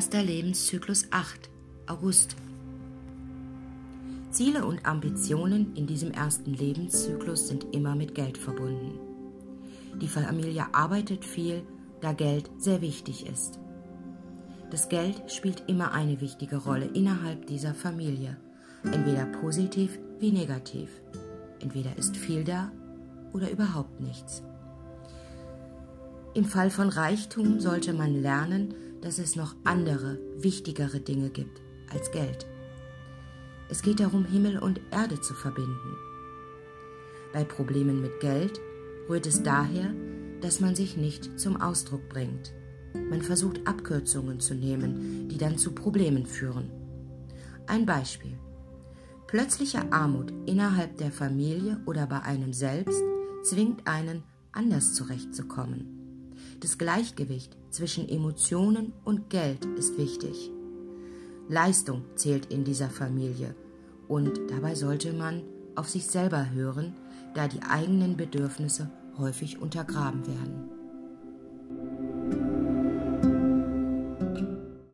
Erster Lebenszyklus 8, August. Ziele und Ambitionen in diesem ersten Lebenszyklus sind immer mit Geld verbunden. Die Familie arbeitet viel, da Geld sehr wichtig ist. Das Geld spielt immer eine wichtige Rolle innerhalb dieser Familie, entweder positiv wie negativ. Entweder ist viel da oder überhaupt nichts. Im Fall von Reichtum sollte man lernen, dass es noch andere, wichtigere Dinge gibt als Geld. Es geht darum, Himmel und Erde zu verbinden. Bei Problemen mit Geld rührt es daher, dass man sich nicht zum Ausdruck bringt. Man versucht Abkürzungen zu nehmen, die dann zu Problemen führen. Ein Beispiel. Plötzliche Armut innerhalb der Familie oder bei einem selbst zwingt einen, anders zurechtzukommen. Das Gleichgewicht zwischen Emotionen und Geld ist wichtig. Leistung zählt in dieser Familie und dabei sollte man auf sich selber hören, da die eigenen Bedürfnisse häufig untergraben werden.